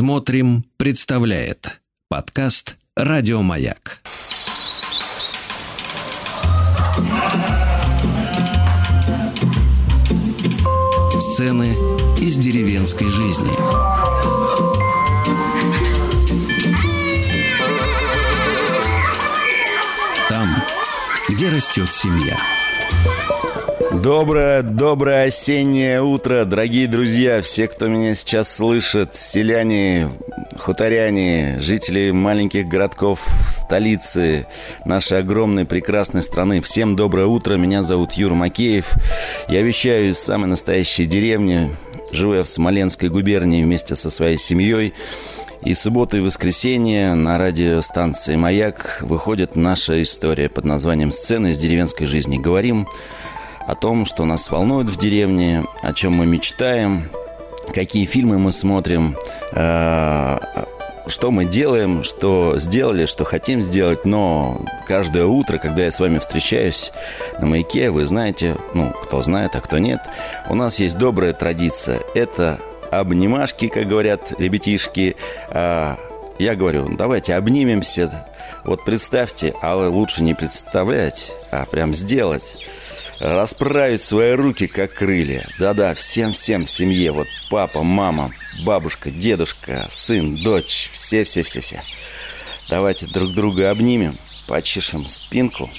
Смотрим, представляет подкаст Радиомаяк. Сцены из деревенской жизни. Там, где растет семья. Доброе, доброе осеннее утро, дорогие друзья, все, кто меня сейчас слышит, селяне, хуторяне, жители маленьких городков, столицы нашей огромной прекрасной страны. Всем доброе утро, меня зовут Юра Макеев. Я вещаю из самой настоящей деревни, живу я в Смоленской губернии вместе со своей семьей. И субботу и воскресенье на радиостанции «Маяк» выходит наша история под названием «Сцены из деревенской жизни». Говорим о том, что нас волнует в деревне, о чем мы мечтаем, какие фильмы мы смотрим, э, что мы делаем, что сделали, что хотим сделать, но каждое утро, когда я с вами встречаюсь на маяке, вы знаете, ну, кто знает, а кто нет, у нас есть добрая традиция. Это обнимашки, как говорят ребятишки. А, я говорю, давайте обнимемся. Вот представьте, а лучше не представлять, а прям сделать расправить свои руки, как крылья. Да-да, всем-всем в семье. Вот папа, мама, бабушка, дедушка, сын, дочь. Все-все-все-все. Давайте друг друга обнимем, почешем спинку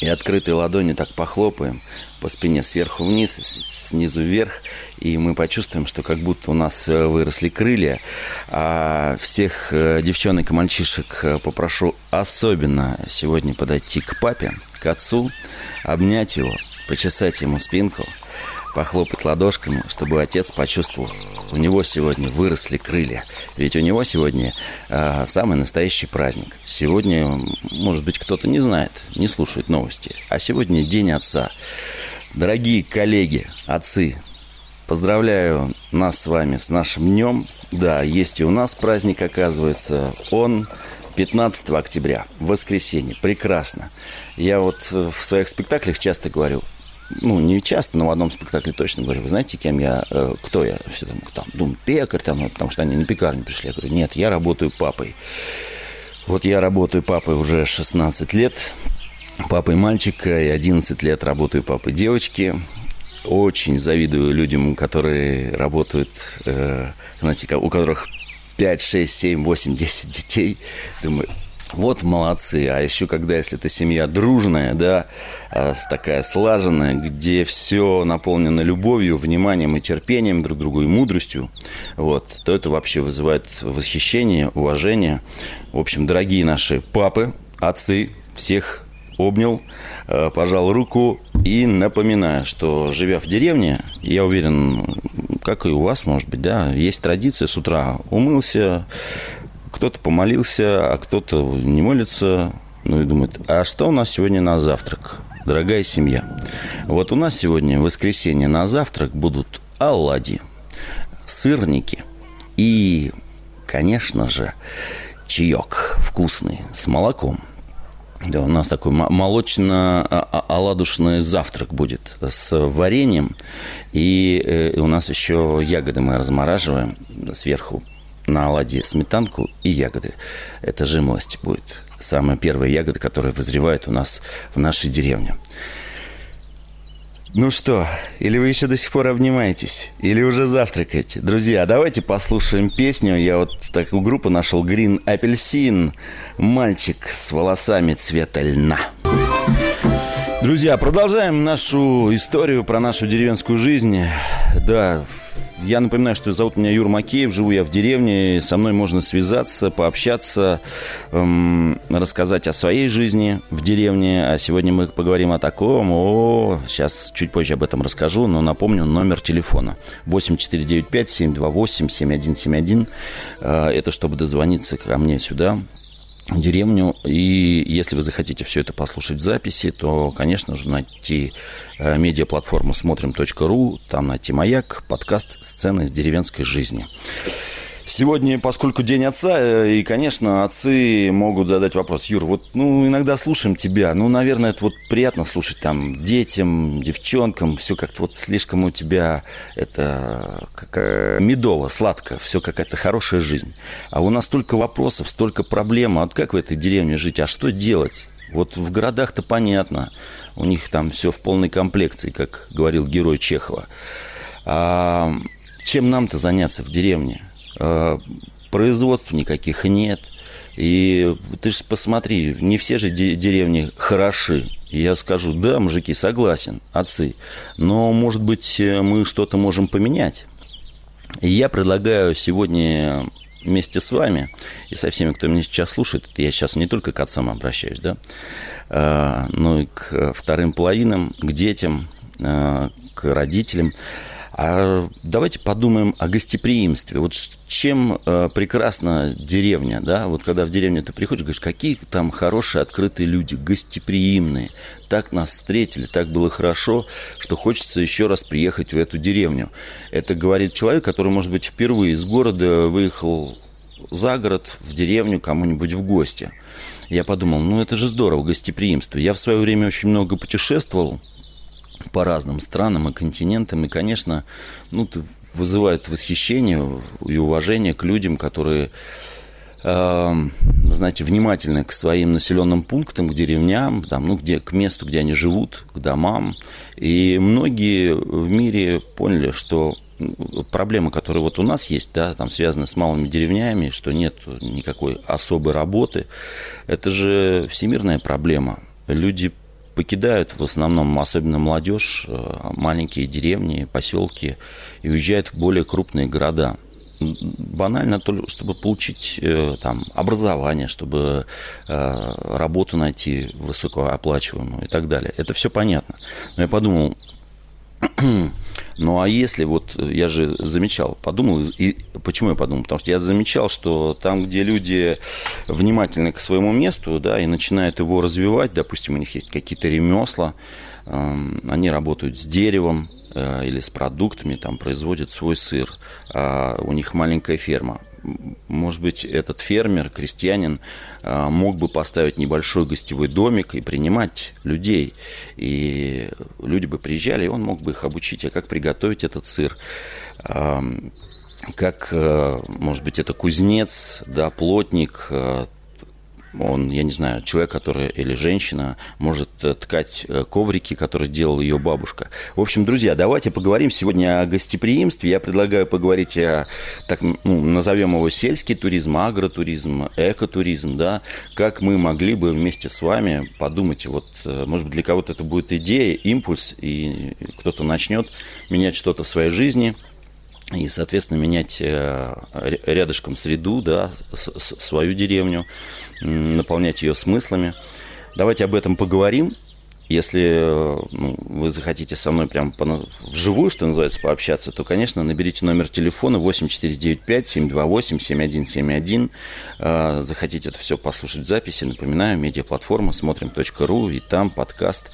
и открытой ладони так похлопаем по спине сверху вниз, снизу вверх, и мы почувствуем, что как будто у нас э, выросли крылья. А всех э, девчонок и мальчишек э, попрошу особенно сегодня подойти к папе, к отцу, обнять его, почесать ему спинку, похлопать ладошками, чтобы отец почувствовал, у него сегодня выросли крылья. Ведь у него сегодня э, самый настоящий праздник. Сегодня, может быть, кто-то не знает, не слушает новости. А сегодня День Отца. Дорогие коллеги, отцы, поздравляю нас с вами с нашим днем. Да, есть и у нас праздник, оказывается. Он 15 октября, воскресенье. Прекрасно. Я вот в своих спектаклях часто говорю, ну, не часто, но в одном спектакле точно говорю, вы знаете, кем я, э, кто я? Все там, там, думаю, пекарь, там, потому что они на пекарню пришли. Я говорю, нет, я работаю папой. Вот я работаю папой уже 16 лет, папой мальчика, и 11 лет работаю папой девочки. Очень завидую людям, которые работают, э, знаете, у которых 5, 6, 7, 8, 10 детей. Думаю, вот молодцы. А еще когда, если это семья дружная, да, а, такая слаженная, где все наполнено любовью, вниманием и терпением друг другу и мудростью, вот, то это вообще вызывает восхищение, уважение. В общем, дорогие наши папы, отцы, всех обнял, э, пожал руку и напоминаю, что живя в деревне, я уверен, как и у вас, может быть, да, есть традиция с утра умылся, кто-то помолился, а кто-то не молится, ну и думает, а что у нас сегодня на завтрак, дорогая семья? Вот у нас сегодня в воскресенье на завтрак будут оладьи, сырники и, конечно же, чаек вкусный с молоком – да, у нас такой молочно-оладушный завтрак будет с вареньем. И э, у нас еще ягоды мы размораживаем сверху на оладье сметанку и ягоды. Это жимолость будет. Самая первая ягода, которая вызревает у нас в нашей деревне. Ну что, или вы еще до сих пор обнимаетесь, или уже завтракаете? Друзья, давайте послушаем песню. Я вот такую группу нашел Green Апельсин. Мальчик с волосами цвета льна. Друзья, продолжаем нашу историю про нашу деревенскую жизнь. Да, я напоминаю, что зовут меня Юр Макеев, живу я в деревне, со мной можно связаться, пообщаться, эм, рассказать о своей жизни в деревне. А сегодня мы поговорим о таком. О, сейчас чуть позже об этом расскажу, но напомню номер телефона 8495-728-7171. Э, это чтобы дозвониться ко мне сюда, деревню. И если вы захотите все это послушать в записи, то, конечно же, найти э, медиаплатформу смотрим.ру, там найти «Маяк», подкаст «Сцены из деревенской жизни». Сегодня, поскольку День Отца, э, и, конечно, отцы могут задать вопрос. Юр, вот, ну, иногда слушаем тебя. Ну, наверное, это вот приятно слушать там детям, девчонкам. Все как-то вот слишком у тебя это как медово, сладко. Все какая-то хорошая жизнь. А у нас столько вопросов, столько проблем. А вот как в этой деревне жить? А что делать? Вот в городах-то понятно. У них там все в полной комплекции, как говорил герой Чехова. А чем нам-то заняться в деревне? А, производств никаких нет. И ты же посмотри, не все же деревни хороши. Я скажу, да, мужики, согласен, отцы. Но, может быть, мы что-то можем поменять. И я предлагаю сегодня вместе с вами и со всеми, кто меня сейчас слушает, я сейчас не только к отцам обращаюсь, да, а, но и к вторым половинам, к детям, к родителям, а давайте подумаем о гостеприимстве. Вот чем э, прекрасна деревня, да? Вот когда в деревню ты приходишь, говоришь, какие там хорошие, открытые люди, гостеприимные. Так нас встретили, так было хорошо, что хочется еще раз приехать в эту деревню. Это говорит человек, который, может быть, впервые из города выехал за город, в деревню, кому-нибудь в гости. Я подумал, ну это же здорово, гостеприимство. Я в свое время очень много путешествовал, по разным странам и континентам. И, конечно, ну, вызывает восхищение и уважение к людям, которые э, знаете, внимательны к своим населенным пунктам, к деревням, там, ну, где, к месту, где они живут, к домам. И многие в мире поняли, что проблемы, которые вот у нас есть, да, там связаны с малыми деревнями, что нет никакой особой работы, это же всемирная проблема. Люди покидают в основном, особенно молодежь, э, маленькие деревни, поселки и уезжают в более крупные города. Банально, чтобы получить э, там, образование, чтобы э, работу найти высокооплачиваемую и так далее. Это все понятно. Но я подумал, ну а если вот я же замечал, подумал, и почему я подумал? Потому что я замечал, что там, где люди внимательны к своему месту, да, и начинают его развивать, допустим, у них есть какие-то ремесла, эм, они работают с деревом, э, или с продуктами, там производят свой сыр, а у них маленькая ферма может быть, этот фермер, крестьянин а, мог бы поставить небольшой гостевой домик и принимать людей. И люди бы приезжали, и он мог бы их обучить, а как приготовить этот сыр как, э, может быть, это кузнец, да, плотник, он, я не знаю, человек, который или женщина может э, ткать э, коврики, которые делала ее бабушка. В общем, друзья, давайте поговорим сегодня о гостеприимстве. Я предлагаю поговорить о, так, ну, назовем его сельский туризм, агротуризм, экотуризм, да, как мы могли бы вместе с вами подумать, вот, э, может быть, для кого-то это будет идея, импульс, и кто-то начнет менять что-то в своей жизни – и, соответственно, менять э, рядышком среду, да, свою деревню, наполнять ее смыслами. Давайте об этом поговорим. Если э, ну, вы захотите со мной прям по, вживую, что называется, пообщаться, то, конечно, наберите номер телефона 8495-728-7171. Э, захотите это все послушать в записи, напоминаю, медиаплатформа смотрим.ру и там подкаст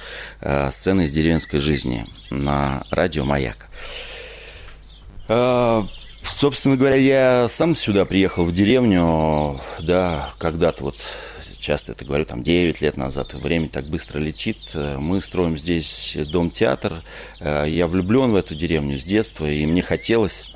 «Сцены из деревенской жизни» на радио «Маяк». А, собственно говоря, я сам сюда приехал в деревню, да, когда-то вот часто это говорю, там 9 лет назад, время так быстро летит. Мы строим здесь дом-театр. А, я влюблен в эту деревню с детства, и мне хотелось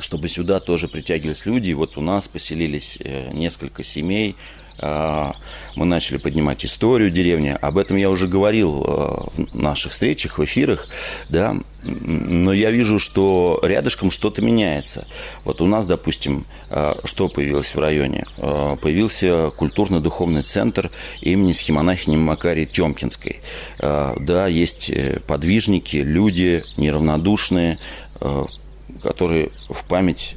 чтобы сюда тоже притягивались люди. И вот у нас поселились э, несколько семей, мы начали поднимать историю деревни. Об этом я уже говорил а, в наших встречах, в эфирах, да. Но я вижу, что рядышком что-то меняется. Вот у нас, допустим, а, что появилось в районе? Появился культурно-духовный центр имени схемонахини Макарии Тёмкинской. Да, есть э, подвижники, люди неравнодушные, которые в память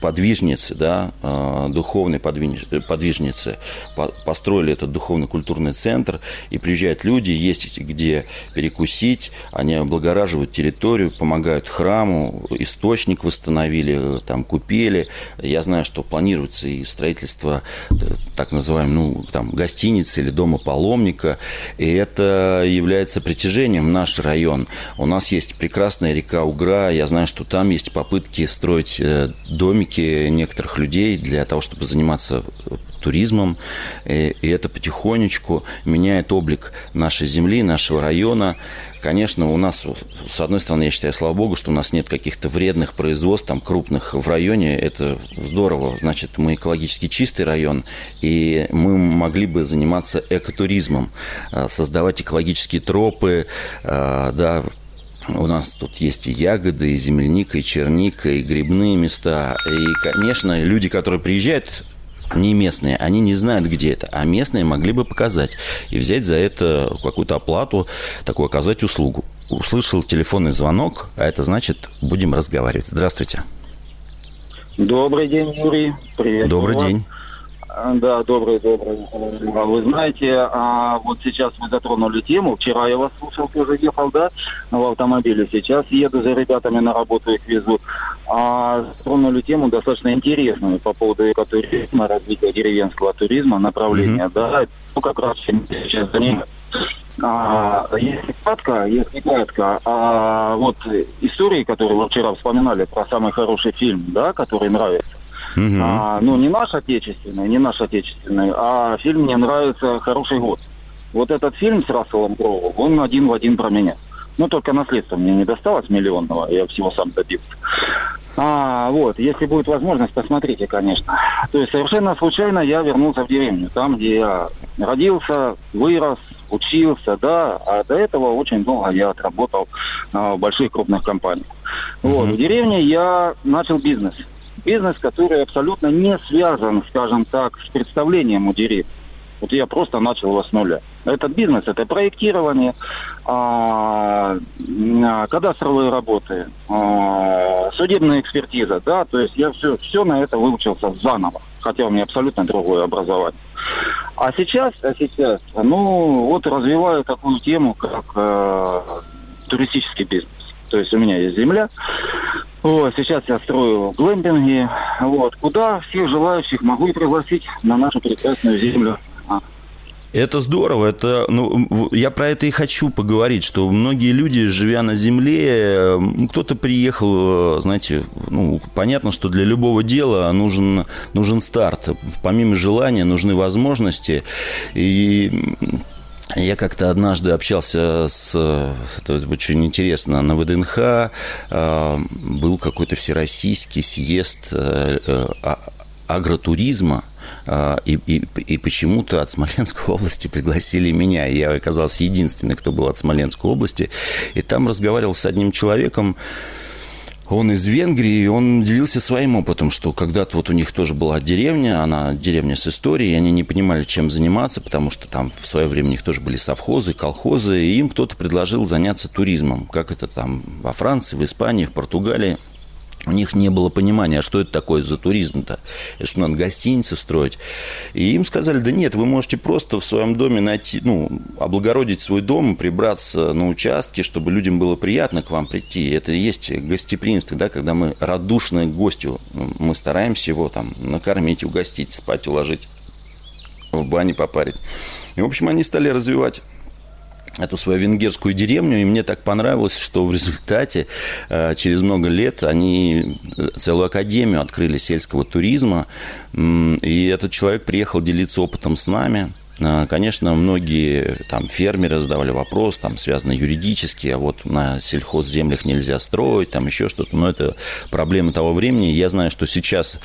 подвижницы, да, э, духовной подвижницы, построили этот духовно-культурный центр, и приезжают люди, есть где перекусить, они облагораживают территорию, помогают храму, источник восстановили, там купели. Я знаю, что планируется и строительство так называемой, ну, там, гостиницы или дома паломника, и это является притяжением наш район. У нас есть прекрасная река Угра, я знаю, что там есть попытки строить э, домики некоторых людей для того, чтобы заниматься туризмом, и это потихонечку меняет облик нашей земли, нашего района. Конечно, у нас, с одной стороны, я считаю, слава богу, что у нас нет каких-то вредных производств, там, крупных в районе. Это здорово. Значит, мы экологически чистый район, и мы могли бы заниматься экотуризмом, а, создавать экологические тропы, да, у нас тут есть и ягоды, и земляника, и черника, и грибные места. И, конечно, люди, которые приезжают, не местные, они не знают, где это, а местные могли бы показать и взять за это какую-то оплату, такую оказать услугу. Услышал телефонный звонок, а это значит, будем разговаривать. Здравствуйте. Добрый день, Юрий. Привет. Добрый вас. день. Да, добрый, добрый. Вы знаете, а вот сейчас вы затронули тему. Вчера я вас слушал, тоже ехал, да, в автомобиле. Сейчас еду за ребятами на работу, их везу. А затронули тему достаточно интересную по поводу экотуризма, развития деревенского туризма, направления, mm-hmm. да. Ну, как раз сейчас занимаюсь. А, если кратко, если кратко, а, вот истории, которые вы вчера вспоминали про самый хороший фильм, да, который нравится, Угу. А, ну, не наш отечественный, не наш отечественный, а фильм мне нравится «Хороший год». Вот этот фильм с Расселом Кроу, он один в один про меня. Ну, только наследство мне не досталось миллионного, я всего сам добился. А, вот, если будет возможность, посмотрите, конечно. То есть совершенно случайно я вернулся в деревню, там, где я родился, вырос, учился, да, а до этого очень долго я отработал а, в больших крупных компаниях. Mm-hmm. Вот, в деревне я начал бизнес бизнес, который абсолютно не связан, скажем так, с представлением у деревни. Вот я просто начал его с нуля. Этот бизнес – это проектирование, а, а, кадастровые работы, а, судебная экспертиза, да, то есть я все, все на это выучился заново, хотя у меня абсолютно другое образование. А сейчас, а сейчас, ну, вот развиваю такую тему, как э, туристический бизнес. То есть у меня есть земля, вот, сейчас я строю глэмпинги, вот, куда всех желающих могу и пригласить на нашу прекрасную землю. А. Это здорово. Это, ну, я про это и хочу поговорить, что многие люди, живя на земле, кто-то приехал, знаете, ну, понятно, что для любого дела нужен, нужен старт. Помимо желания нужны возможности. И я как-то однажды общался с, это очень интересно, на ВДНХ э, был какой-то всероссийский съезд э, а, агротуризма, э, и, и, и почему-то от Смоленской области пригласили меня. Я оказался единственный, кто был от Смоленской области. И там разговаривал с одним человеком, он из Венгрии, он делился своим опытом, что когда-то вот у них тоже была деревня, она деревня с историей, и они не понимали, чем заниматься, потому что там в свое время у них тоже были совхозы, колхозы, и им кто-то предложил заняться туризмом, как это там во Франции, в Испании, в Португалии у них не было понимания, что это такое за туризм-то. Что, надо гостиницы строить. И им сказали, да нет, вы можете просто в своем доме найти, ну, облагородить свой дом, прибраться на участке, чтобы людям было приятно к вам прийти. Это и есть гостеприимство, да, когда мы радушны к гостю. Мы стараемся его там накормить, угостить, спать, уложить, в бане попарить. И, в общем, они стали развивать эту свою венгерскую деревню, и мне так понравилось, что в результате э, через много лет они э, целую академию открыли сельского туризма, и этот человек приехал делиться опытом с нами. Э, конечно, многие там фермеры задавали вопрос, там связано юридически, а вот на сельхозземлях нельзя строить, там еще что-то, но это проблема того времени. Я знаю, что сейчас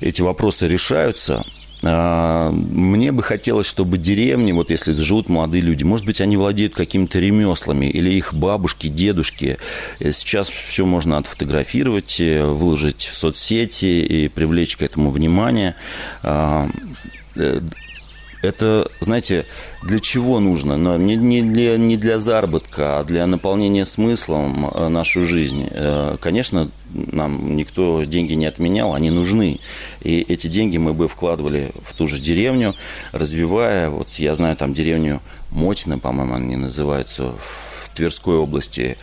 эти вопросы решаются, мне бы хотелось, чтобы деревни, вот если живут молодые люди, может быть, они владеют какими-то ремеслами, или их бабушки, дедушки. Э, сейчас все можно отфотографировать, э, выложить в соцсети и привлечь к этому внимание. Это, знаете, для чего нужно? Но не, не, для, не для заработка, а для наполнения смыслом э, нашу жизнь. Э, конечно, нам никто деньги не отменял, они нужны. И эти деньги мы бы вкладывали в ту же деревню, развивая, вот я знаю там деревню Мотина, по-моему, они называются, в Тверской области.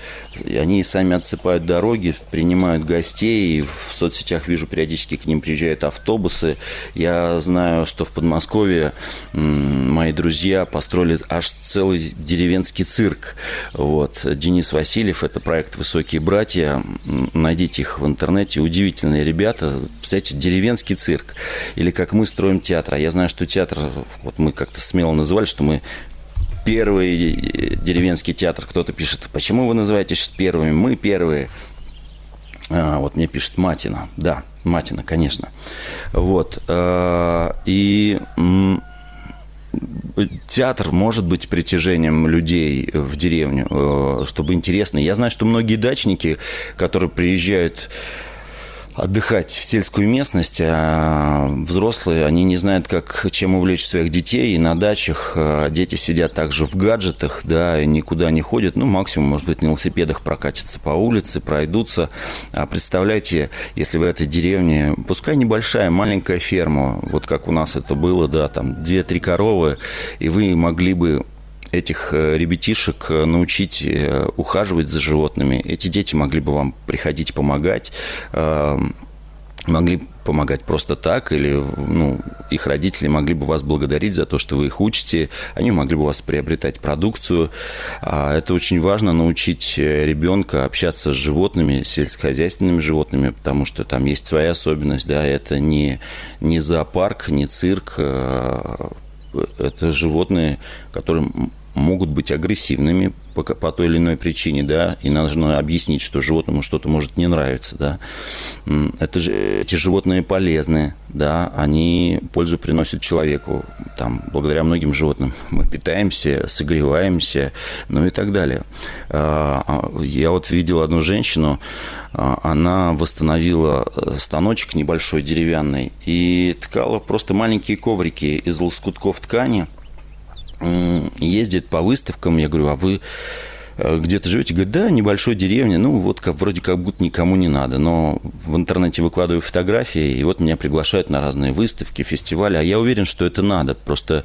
Они сами отсыпают дороги, принимают гостей. В соцсетях вижу, периодически к ним приезжают автобусы. Я знаю, что в Подмосковье мои друзья построили аж целый деревенский цирк. Вот. Денис Васильев, это проект «Высокие братья». Найдите их в интернете. Удивительные ребята. Представляете, деревенский цирк. Или как мы строим театр. А я знаю, что театр, вот мы как-то смело называли, что мы первый деревенский театр. Кто-то пишет, почему вы называетесь первыми? Мы первые. А, вот мне пишет Матина. Да, Матина, конечно. Вот. А, и театр может быть притяжением людей в деревню, э, чтобы интересно. Я знаю, что многие дачники, которые приезжают отдыхать в сельскую местность, а взрослые, они не знают, как, чем увлечь своих детей, и на дачах а, дети сидят также в гаджетах, да, и никуда не ходят, ну, максимум, может быть, на велосипедах прокатятся по улице, пройдутся, а представляете, если в этой деревне, пускай небольшая, маленькая ферма, вот как у нас это было, да, там, 2-3 коровы, и вы могли бы этих э, ребятишек э, научить э, ухаживать за животными. Эти дети могли бы вам приходить помогать, могли помогать просто так, или ну, их родители могли бы вас благодарить за то, что вы их учите, они могли бы вас приобретать продукцию. А это очень важно научить ребенка общаться с животными, сельскохозяйственными животными, потому что там есть своя особенность, да, это не, не зоопарк, не цирк, это животные, которым могут быть агрессивными по, по той или иной причине, да, и нужно объяснить, что животному что-то может не нравиться, да. Это же эти животные полезны, да, они пользу приносят человеку, там, благодаря многим животным мы питаемся, согреваемся, ну и так далее. А, а, я вот видел одну женщину, а, она восстановила э, станочек небольшой деревянный и ткала просто маленькие коврики из лоскутков ткани – ездит по выставкам. Я говорю, а вы где-то живете, говорит, да, небольшой деревня, ну вот как, вроде как будто никому не надо, но в интернете выкладываю фотографии, и вот меня приглашают на разные выставки, фестивали, а я уверен, что это надо, просто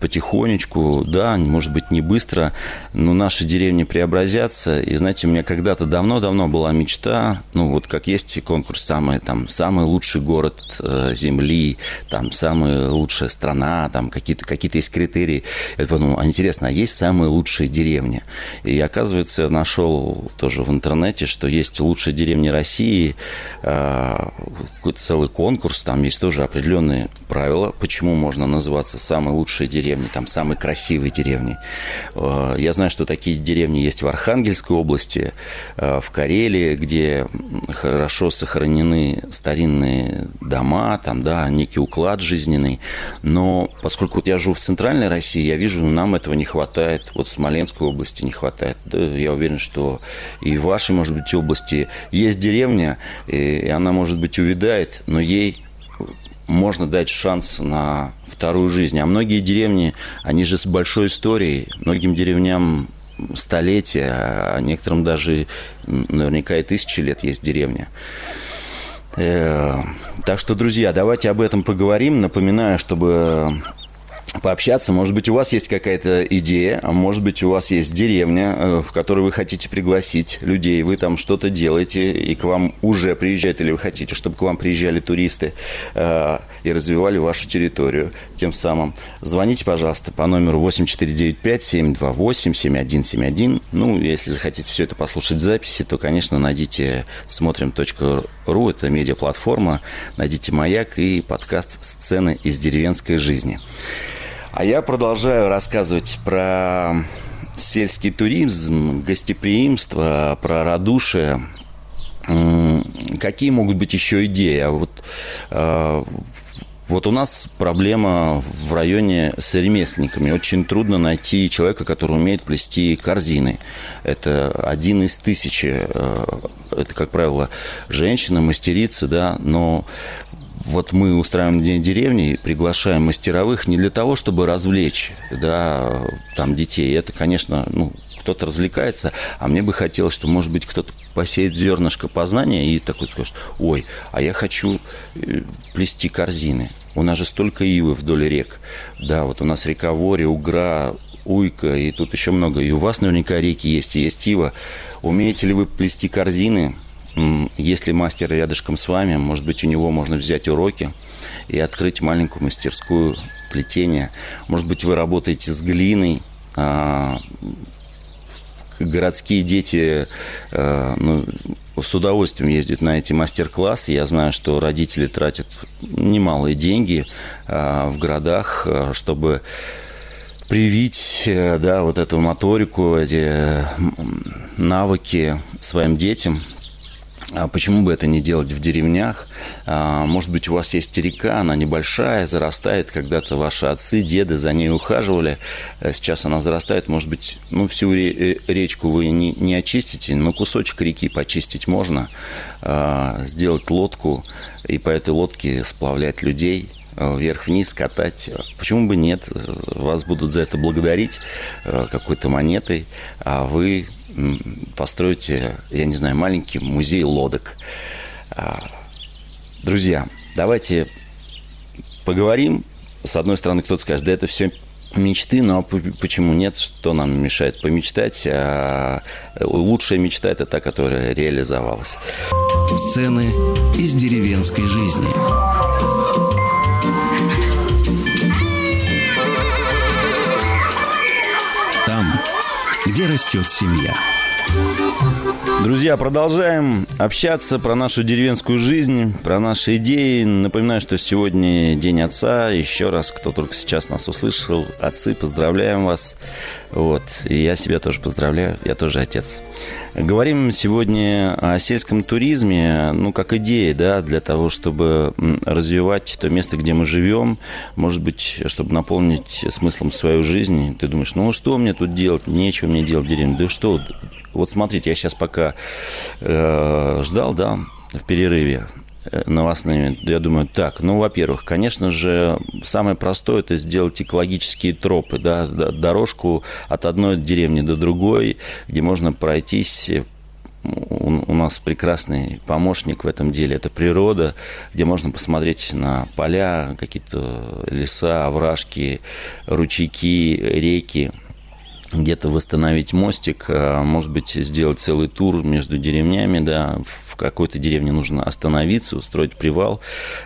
потихонечку, да, может быть не быстро, но наши деревни преобразятся, и знаете, у меня когда-то давно-давно была мечта, ну вот как есть конкурс самый, там, самый лучший город э, Земли, там, самая лучшая страна, там, какие-то какие есть критерии, я подумал, а интересно, а есть самые лучшие деревни? И я оказывается, я нашел тоже в интернете, что есть лучшие деревни России, а, какой-то целый конкурс, там есть тоже определенные правила, почему можно называться самой лучшей деревней, там самой красивой деревней. А, я знаю, что такие деревни есть в Архангельской области, а, в Карелии, где хорошо сохранены старинные дома, там, да, некий уклад жизненный. Но поскольку я живу в центральной России, я вижу, нам этого не хватает. Вот в Смоленской области не хватает я уверен, что и в вашей, может быть, области есть деревня, и она, может быть, увядает, но ей можно дать шанс на вторую жизнь. А многие деревни, они же с большой историей. Многим деревням столетия, а некоторым даже наверняка и тысячи лет есть деревня. Э, так что, друзья, давайте об этом поговорим. Напоминаю, чтобы пообщаться. Может быть, у вас есть какая-то идея, а может быть, у вас есть деревня, э, в которую вы хотите пригласить людей, вы там что-то делаете, и к вам уже приезжают, или вы хотите, чтобы к вам приезжали туристы э, и развивали вашу территорию тем самым. Звоните, пожалуйста, по номеру 8495-728-7171. Ну, если захотите все это послушать в записи, то, конечно, найдите смотрим.ру, это медиаплатформа, найдите «Маяк» и подкаст «Сцены из деревенской жизни». А я продолжаю рассказывать про сельский туризм, гостеприимство, про радушие. Какие могут быть еще идеи? А вот, э, вот у нас проблема в районе с ремесленниками. Очень трудно найти человека, который умеет плести корзины. Это один из тысячи. Э, это, как правило, женщина, мастерица, да, но вот мы устраиваем День деревни, приглашаем мастеровых не для того, чтобы развлечь да, там детей. Это, конечно, ну, кто-то развлекается, а мне бы хотелось, что, может быть, кто-то посеет зернышко познания и такой скажет, ой, а я хочу э, плести корзины. У нас же столько ивы вдоль рек. Да, вот у нас река Вори, Угра, Уйка, и тут еще много. И у вас наверняка реки есть, и есть ива. Умеете ли вы плести корзины? Если мастер рядышком с вами, может быть, у него можно взять уроки и открыть маленькую мастерскую плетения. Может быть, вы работаете с глиной, а, городские дети э, ну, с удовольствием ездят на эти мастер-классы. Я знаю, что родители тратят немалые деньги э, в городах, э, чтобы привить да, вот эту моторику, эти навыки своим детям – а почему бы это не делать в деревнях? А, может быть, у вас есть река, она небольшая, зарастает. Когда-то ваши отцы, деды за ней ухаживали. А сейчас она зарастает. Может быть, ну, всю э, речку вы не, не очистите, но кусочек реки почистить можно. Сделать лодку и по этой лодке сплавлять людей вверх-вниз катать. Почему бы нет? Вас будут за это благодарить какой-то монетой, а вы построите, я не знаю, маленький музей лодок. А, друзья, давайте поговорим. С одной стороны, кто-то скажет, да это все мечты, но почему нет? Что нам мешает помечтать? А лучшая мечта – это та, которая реализовалась. Сцены из деревенской жизни. Где растет семья. Друзья, продолжаем общаться про нашу деревенскую жизнь, про наши идеи. Напоминаю, что сегодня День Отца. Еще раз, кто только сейчас нас услышал, отцы, поздравляем вас. Вот. И я себя тоже поздравляю, я тоже отец. Говорим сегодня о сельском туризме, ну, как идея, да, для того, чтобы развивать то место, где мы живем, может быть, чтобы наполнить смыслом свою жизнь. Ты думаешь, ну, что мне тут делать? Нечего мне делать в деревне. Да что, вот смотрите, я сейчас пока э, ждал, да, в перерыве э, новостными, я думаю, так, ну, во-первых, конечно же, самое простое – это сделать экологические тропы, да, дорожку от одной деревни до другой, где можно пройтись. У нас прекрасный помощник в этом деле – это природа, где можно посмотреть на поля, какие-то леса, овражки, ручейки, реки – где-то восстановить мостик, а, может быть, сделать целый тур между деревнями, да, в какой-то деревне нужно остановиться, устроить привал,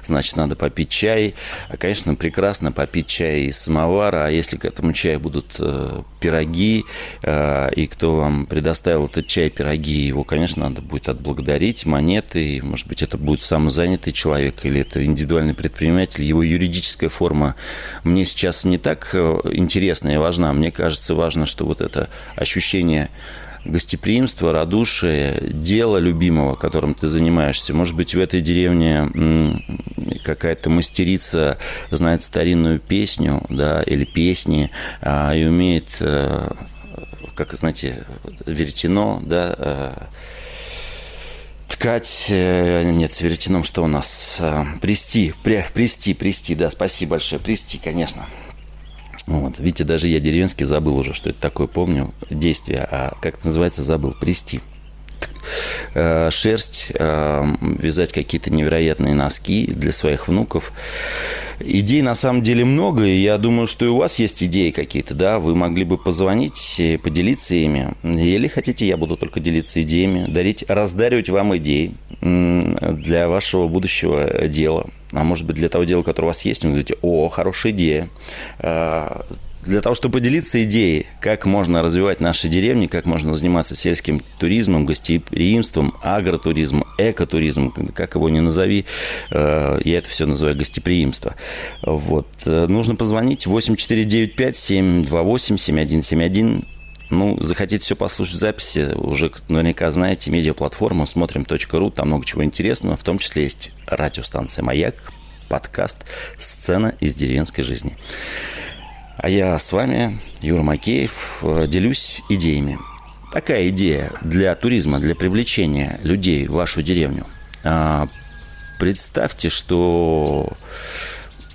значит, надо попить чай. А, конечно, прекрасно попить чай из самовара, а если к этому чаю будут э, пироги, э, и кто вам предоставил этот чай, пироги, его, конечно, надо будет отблагодарить, монеты, может быть, это будет самозанятый человек или это индивидуальный предприниматель, его юридическая форма мне сейчас не так э, интересна и важна, мне кажется, важно, что вот это ощущение гостеприимства, радушия, дела любимого, которым ты занимаешься. Может быть, в этой деревне какая-то мастерица знает старинную песню, да, или песни, а, и умеет, э, как, знаете, веретено, да, э, ткать, э, нет, с веретеном что у нас? Прести, прести, прести, да, спасибо большое, прести, конечно. Вот. Видите, даже я деревенский забыл уже, что это такое, помню действие, а как это называется, забыл, прести э, шерсть, э, вязать какие-то невероятные носки для своих внуков. Идей на самом деле много, и я думаю, что и у вас есть идеи какие-то, да, вы могли бы позвонить, поделиться ими. Или хотите, я буду только делиться идеями, дарить, раздаривать вам идеи для вашего будущего дела. А может быть, для того дела, которое у вас есть, вы говорите, о, хорошая идея а, для того, чтобы поделиться идеей, как можно развивать наши деревни, как можно заниматься сельским туризмом, гостеприимством, агротуризмом, экотуризмом, как его ни назови, э, я это все называю гостеприимство. Вот. Э, нужно позвонить 8495-728-7171. Ну, захотите все послушать в записи, уже наверняка знаете, медиаплатформа смотрим.ру, там много чего интересного, в том числе есть радиостанция «Маяк», подкаст «Сцена из деревенской жизни». А я с вами, Юра Макеев, э, делюсь идеями. Такая идея для туризма, для привлечения людей в вашу деревню. А, представьте, что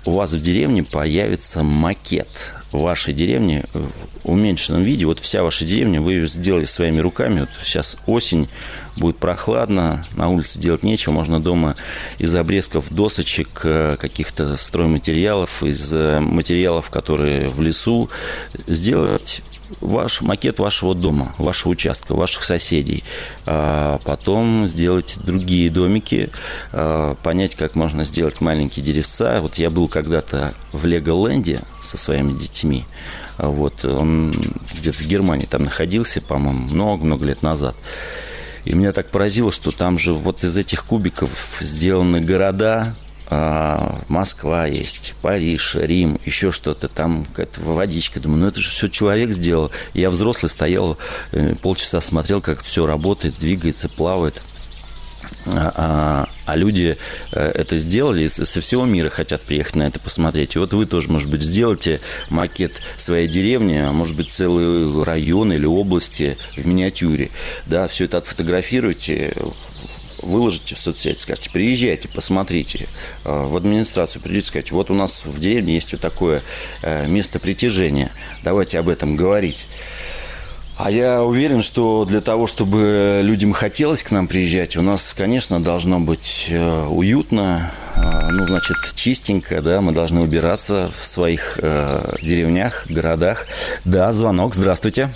у вас в деревне появится макет вашей деревни в уменьшенном виде. Вот вся ваша деревня, вы ее сделали своими руками. Вот сейчас осень, будет прохладно, на улице делать нечего. Можно дома из обрезков досочек, э, каких-то стройматериалов, из э, материалов, которые в лесу, сделать ваш макет вашего дома, вашего участка, ваших соседей. А потом сделать другие домики, а, понять, как можно сделать маленькие деревца. Вот я был когда-то в Леголенде со своими детьми. Вот он где-то в Германии там находился, по-моему, много-много лет назад. И меня так поразило, что там же вот из этих кубиков сделаны города, а, Москва есть, Париж, Рим, еще что-то, там какая-то водичка. Думаю, ну это же все человек сделал. Я взрослый стоял, э, полчаса смотрел, как все работает, двигается, плавает. А, а, а люди э, это сделали, со всего мира хотят приехать на это посмотреть. И вот вы тоже, может быть, сделаете макет своей деревни, а может быть, целый район или области в миниатюре. Да, все это отфотографируйте, выложите в соцсети, скажете, приезжайте, посмотрите, э, в администрацию придете, сказать, вот у нас в деревне есть вот такое э, место притяжения, давайте об этом говорить. А я уверен, что для того, чтобы людям хотелось к нам приезжать, у нас, конечно, должно быть э, уютно, ну, значит, чистенько, да, мы должны убираться в своих э, деревнях, городах. Да, звонок, здравствуйте,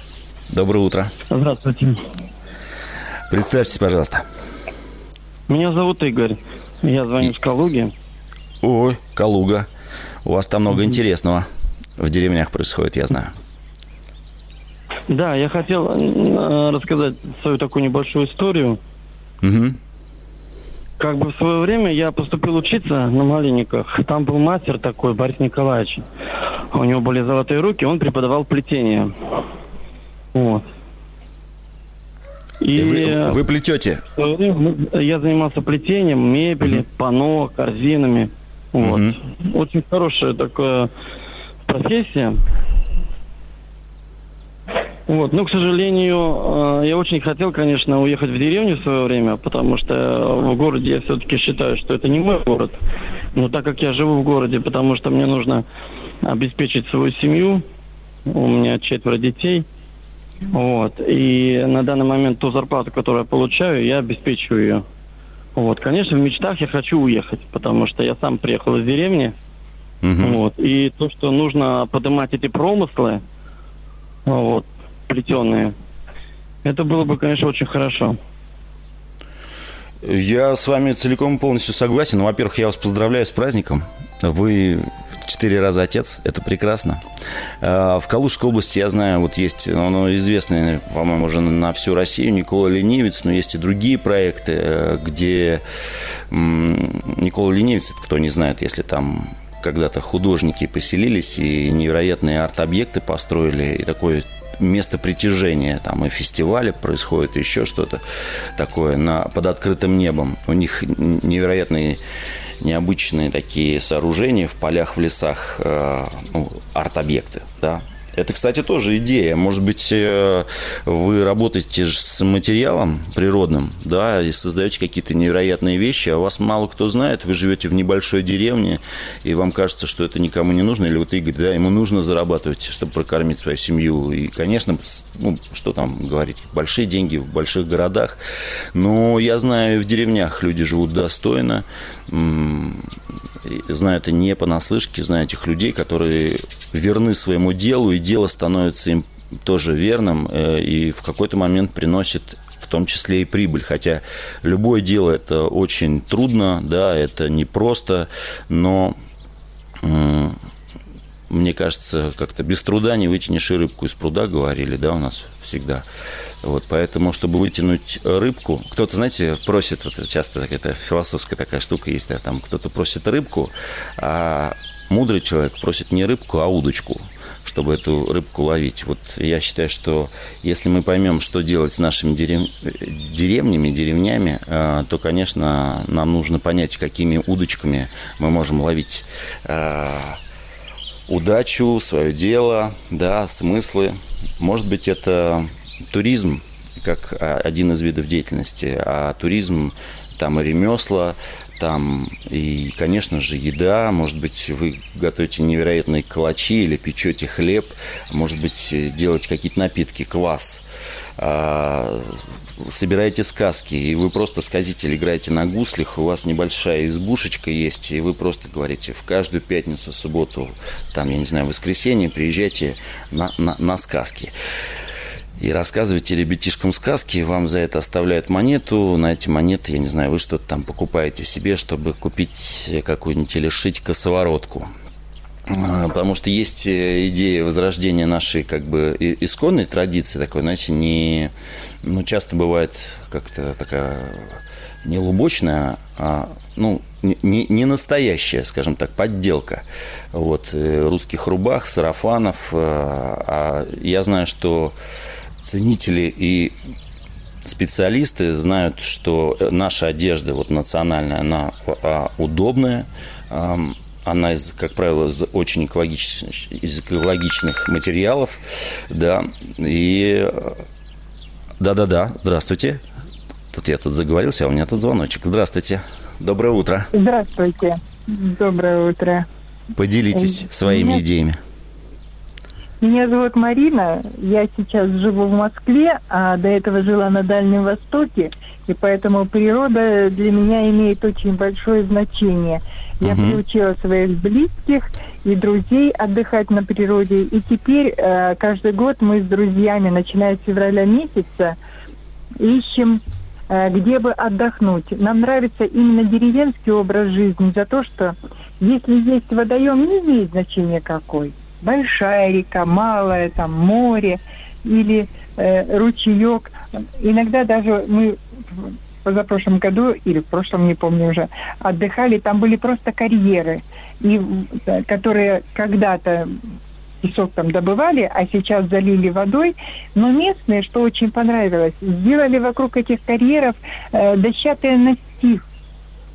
доброе утро. Здравствуйте. Представьтесь, пожалуйста. Меня зовут Игорь. Я звоню с Калуги. Ой, Калуга. У вас там много интересного в деревнях происходит, я знаю. Да, я хотел э, рассказать свою такую небольшую историю. Угу. Как бы в свое время я поступил учиться на Малиниках. Там был мастер такой, Борис Николаевич. У него были золотые руки, он преподавал плетение. Вот. И вы, вы плетете? Я занимался плетением мебели, угу. пано, корзинами. Вот. Угу. Очень хорошая такая профессия. Вот. Но, к сожалению, э, я очень хотел, конечно, уехать в деревню в свое время, потому что в городе я все-таки считаю, что это не мой город. Но так как я живу в городе, потому что мне нужно обеспечить свою семью, у меня четверо детей – вот. И на данный момент ту зарплату, которую я получаю, я обеспечиваю ее. Вот. Конечно, в мечтах я хочу уехать, потому что я сам приехал из деревни. Угу. Вот. И то, что нужно поднимать эти промыслы, вот, плетеные, это было бы, конечно, очень хорошо. Я с вами целиком и полностью согласен. Во-первых, я вас поздравляю с праздником. Вы четыре раза отец, это прекрасно. А, в Калужской области, я знаю, вот есть, он известный, по-моему, уже на всю Россию, Никола Ленивец, но есть и другие проекты, э, где Никола Ленивец, кто не знает, если там когда-то художники поселились и невероятные арт-объекты построили, и такое место притяжения. Там и фестивали происходит, еще что-то такое на, под открытым небом. У них невероятные необычные такие сооружения в полях, в лесах, э, ну, арт-объекты, да, это, кстати, тоже идея. Может быть, э, вы работаете с материалом природным, да, и создаете какие-то невероятные вещи, а вас мало кто знает, вы живете в небольшой деревне, и вам кажется, что это никому не нужно, или вот Игорь, да, ему нужно зарабатывать, чтобы прокормить свою семью. И, конечно, ну, что там говорить, большие деньги в больших городах, но я знаю, в деревнях люди живут достойно, знаю это не понаслышке, знаю этих людей, которые верны своему делу, и дело становится им тоже верным, э, и в какой-то момент приносит в том числе и прибыль. Хотя любое дело это очень трудно, да, это непросто, но мне кажется, как-то без труда не вытянешь и рыбку из пруда, говорили, да, у нас всегда. Вот, поэтому, чтобы вытянуть рыбку, кто-то, знаете, просит, вот часто это философская такая штука есть, да, там кто-то просит рыбку, а мудрый человек просит не рыбку, а удочку чтобы эту рыбку ловить. Вот я считаю, что если мы поймем, что делать с нашими дерев... деревнями, деревнями, э, то, конечно, нам нужно понять, какими удочками мы можем ловить э, удачу, свое дело, да, смыслы. Может быть, это туризм как один из видов деятельности, а туризм там и ремесла, там и, конечно же, еда. Может быть, вы готовите невероятные калачи или печете хлеб. Может быть, делаете какие-то напитки, квас а, собираете сказки, и вы просто сказитель играете на гуслях, у вас небольшая избушечка есть, и вы просто говорите, в каждую пятницу, субботу, там, я не знаю, воскресенье приезжайте на, на, на сказки. И рассказывайте ребятишкам сказки, вам за это оставляют монету, на эти монеты, я не знаю, вы что-то там покупаете себе, чтобы купить какую-нибудь или шить косоворотку. А, потому что есть э, идея возрождения нашей как бы исконной традиции такой, знаете, не, ну, часто бывает как-то такая не лубочная, а, ну, не, не настоящая, скажем так, подделка вот, э, русских рубах, сарафанов. А, а я знаю, что ценители и специалисты знают, что наша одежда вот национальная, она удобная, она, из, как правило, из очень экологичных, из экологичных материалов, да, и да-да-да, здравствуйте. Тут я тут заговорился, а у меня тут звоночек. Здравствуйте. Доброе утро. Здравствуйте. Доброе утро. Поделитесь э, своими меня... идеями. Меня зовут Марина. Я сейчас живу в Москве, а до этого жила на Дальнем Востоке. И поэтому природа для меня имеет очень большое значение. Я угу. приучила своих близких и друзей отдыхать на природе. И теперь э, каждый год мы с друзьями, начиная с февраля месяца, ищем, э, где бы отдохнуть. Нам нравится именно деревенский образ жизни за то, что если есть водоем, не имеет значения какой. Большая река, малая, там море или э, ручеек. Иногда даже мы позапрошлом году или в прошлом, не помню уже, отдыхали, там были просто карьеры, и, которые когда-то песок там добывали, а сейчас залили водой. Но местные, что очень понравилось, сделали вокруг этих карьеров э, дощатые настив,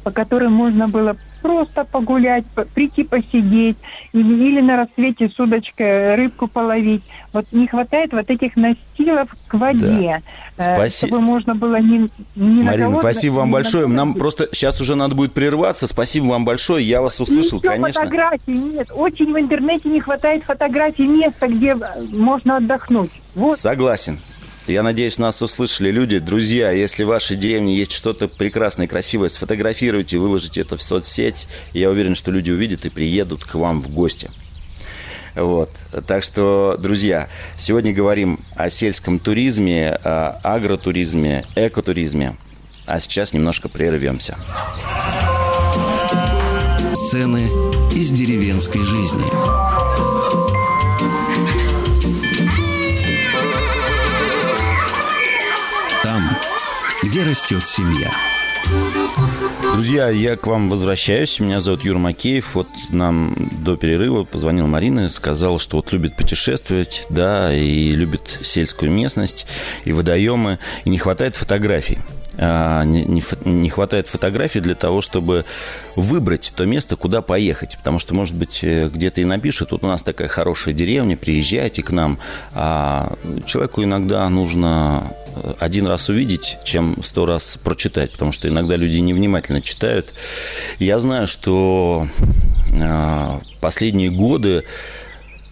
по которым можно было просто погулять, прийти посидеть, или, на рассвете с удочкой рыбку половить. Вот не хватает вот этих настилов к воде, да. Э, спасибо. чтобы можно было не, не Марина, спасибо вам большое. Нам просто сейчас уже надо будет прерваться. Спасибо вам большое. Я вас услышал, Еще конечно. фотографий нет. Очень в интернете не хватает фотографий места, где можно отдохнуть. Вот. Согласен. Я надеюсь, нас услышали люди. Друзья, если в вашей деревне есть что-то прекрасное красивое, сфотографируйте, выложите это в соцсеть. Я уверен, что люди увидят и приедут к вам в гости. Вот. Так что, друзья, сегодня говорим о сельском туризме, о агротуризме, экотуризме. А сейчас немножко прервемся. Сцены из деревенской жизни. Где растет семья. Друзья, я к вам возвращаюсь. Меня зовут Юр Макеев. Вот нам до перерыва позвонил Марина, сказала, что вот любит путешествовать, да, и любит сельскую местность, и водоемы, и не хватает фотографий. А, не, не, хватает фотографий для того, чтобы выбрать то место, куда поехать. Потому что, может быть, э, где-то и напишут, вот у нас такая хорошая деревня, приезжайте к нам. А человеку иногда нужно э, один раз увидеть, чем сто раз прочитать, потому что иногда люди невнимательно читают. Я знаю, что а, последние годы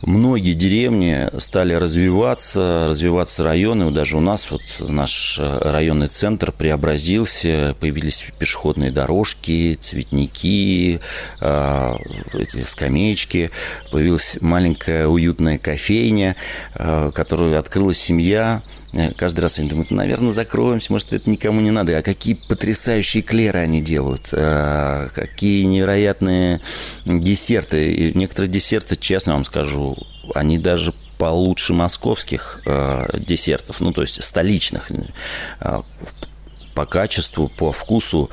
многие деревни стали развиваться, развиваться районы. Даже у нас вот наш э, районный центр преобразился, появились пешеходные дорожки, цветники, э, эти скамеечки, появилась маленькая уютная кофейня, э, которую открыла семья Каждый раз они думают, наверное, закроемся, может, это никому не надо. А какие потрясающие клеры они делают, а какие невероятные десерты. И некоторые десерты, честно вам скажу, они даже получше московских э, десертов, ну, то есть столичных, э, по качеству, по вкусу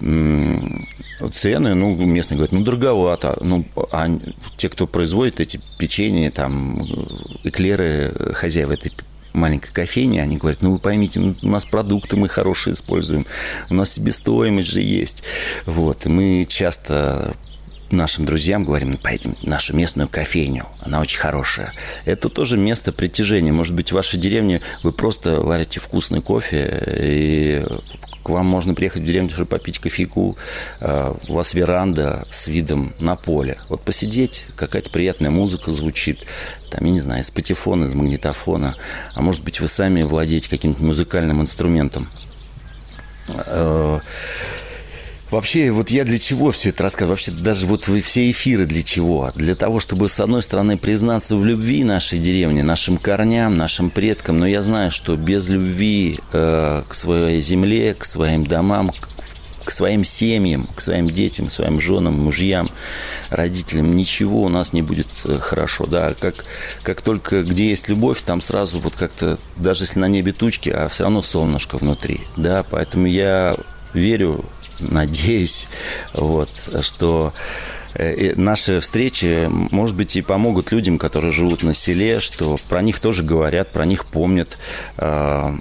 цены, ну, местные говорят, ну, дороговато. Ну, а те, кто производит эти печенья, там, эклеры, хозяева этой маленькой кофейни, они говорят, ну вы поймите, у нас продукты мы хорошие используем, у нас себестоимость же есть. Вот, и мы часто нашим друзьям говорим, ну, поедем в нашу местную кофейню, она очень хорошая. Это тоже место притяжения. Может быть, в вашей деревне вы просто варите вкусный кофе и к вам можно приехать в деревню, чтобы попить кофейку. Э, у вас веранда с видом на поле. Вот посидеть, какая-то приятная музыка звучит. Там, я не знаю, из патефона, из магнитофона. А может быть, вы сами владеете каким-то музыкальным инструментом. Вообще, вот я для чего все это рассказываю? Вообще, даже вот вы все эфиры для чего? Для того, чтобы, с одной стороны, признаться в любви нашей деревни, нашим корням, нашим предкам. Но я знаю, что без любви э, к своей земле, к своим домам, к своим семьям, к своим детям, к своим женам, мужьям, родителям, ничего у нас не будет э, хорошо. Да, как, как только где есть любовь, там сразу вот как-то, даже если на небе тучки, а все равно солнышко внутри. Да, поэтому я верю надеюсь, вот, что э, наши встречи, может быть, и помогут людям, которые живут на селе, что про них тоже говорят, про них помнят. А,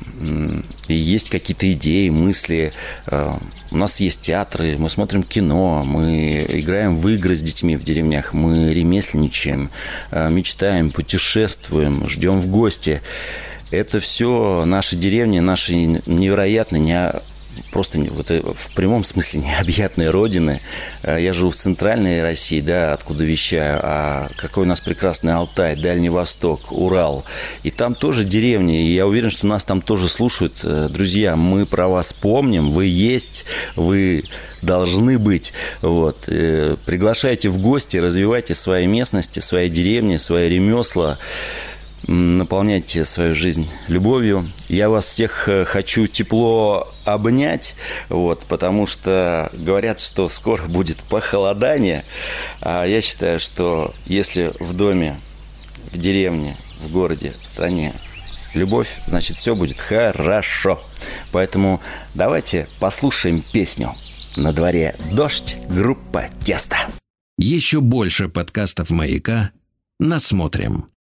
и есть какие-то идеи, мысли. А, у нас есть театры, мы смотрим кино, мы играем в игры с детьми в деревнях, мы ремесленничаем, а, мечтаем, путешествуем, ждем в гости. Это все наши деревни, наши невероятные, просто вот э, в прямом смысле необъятной родины. Э, я живу в центральной России, да, откуда вещаю, а какой у нас прекрасный Алтай, Дальний Восток, Урал. И там тоже деревни, и я уверен, что нас там тоже слушают. Э, друзья, мы про вас помним, вы есть, вы должны быть. Вот. Приглашайте в гости, развивайте свои местности, свои деревни, свои ремесла наполняйте свою жизнь любовью. Я вас всех э, хочу тепло обнять, вот, потому что говорят, что скоро будет похолодание. А я считаю, что если в доме, в деревне, в городе, в стране любовь, значит, все будет хорошо. Поэтому давайте послушаем песню. На дворе дождь, группа Тесто. Еще больше подкастов «Маяка» насмотрим.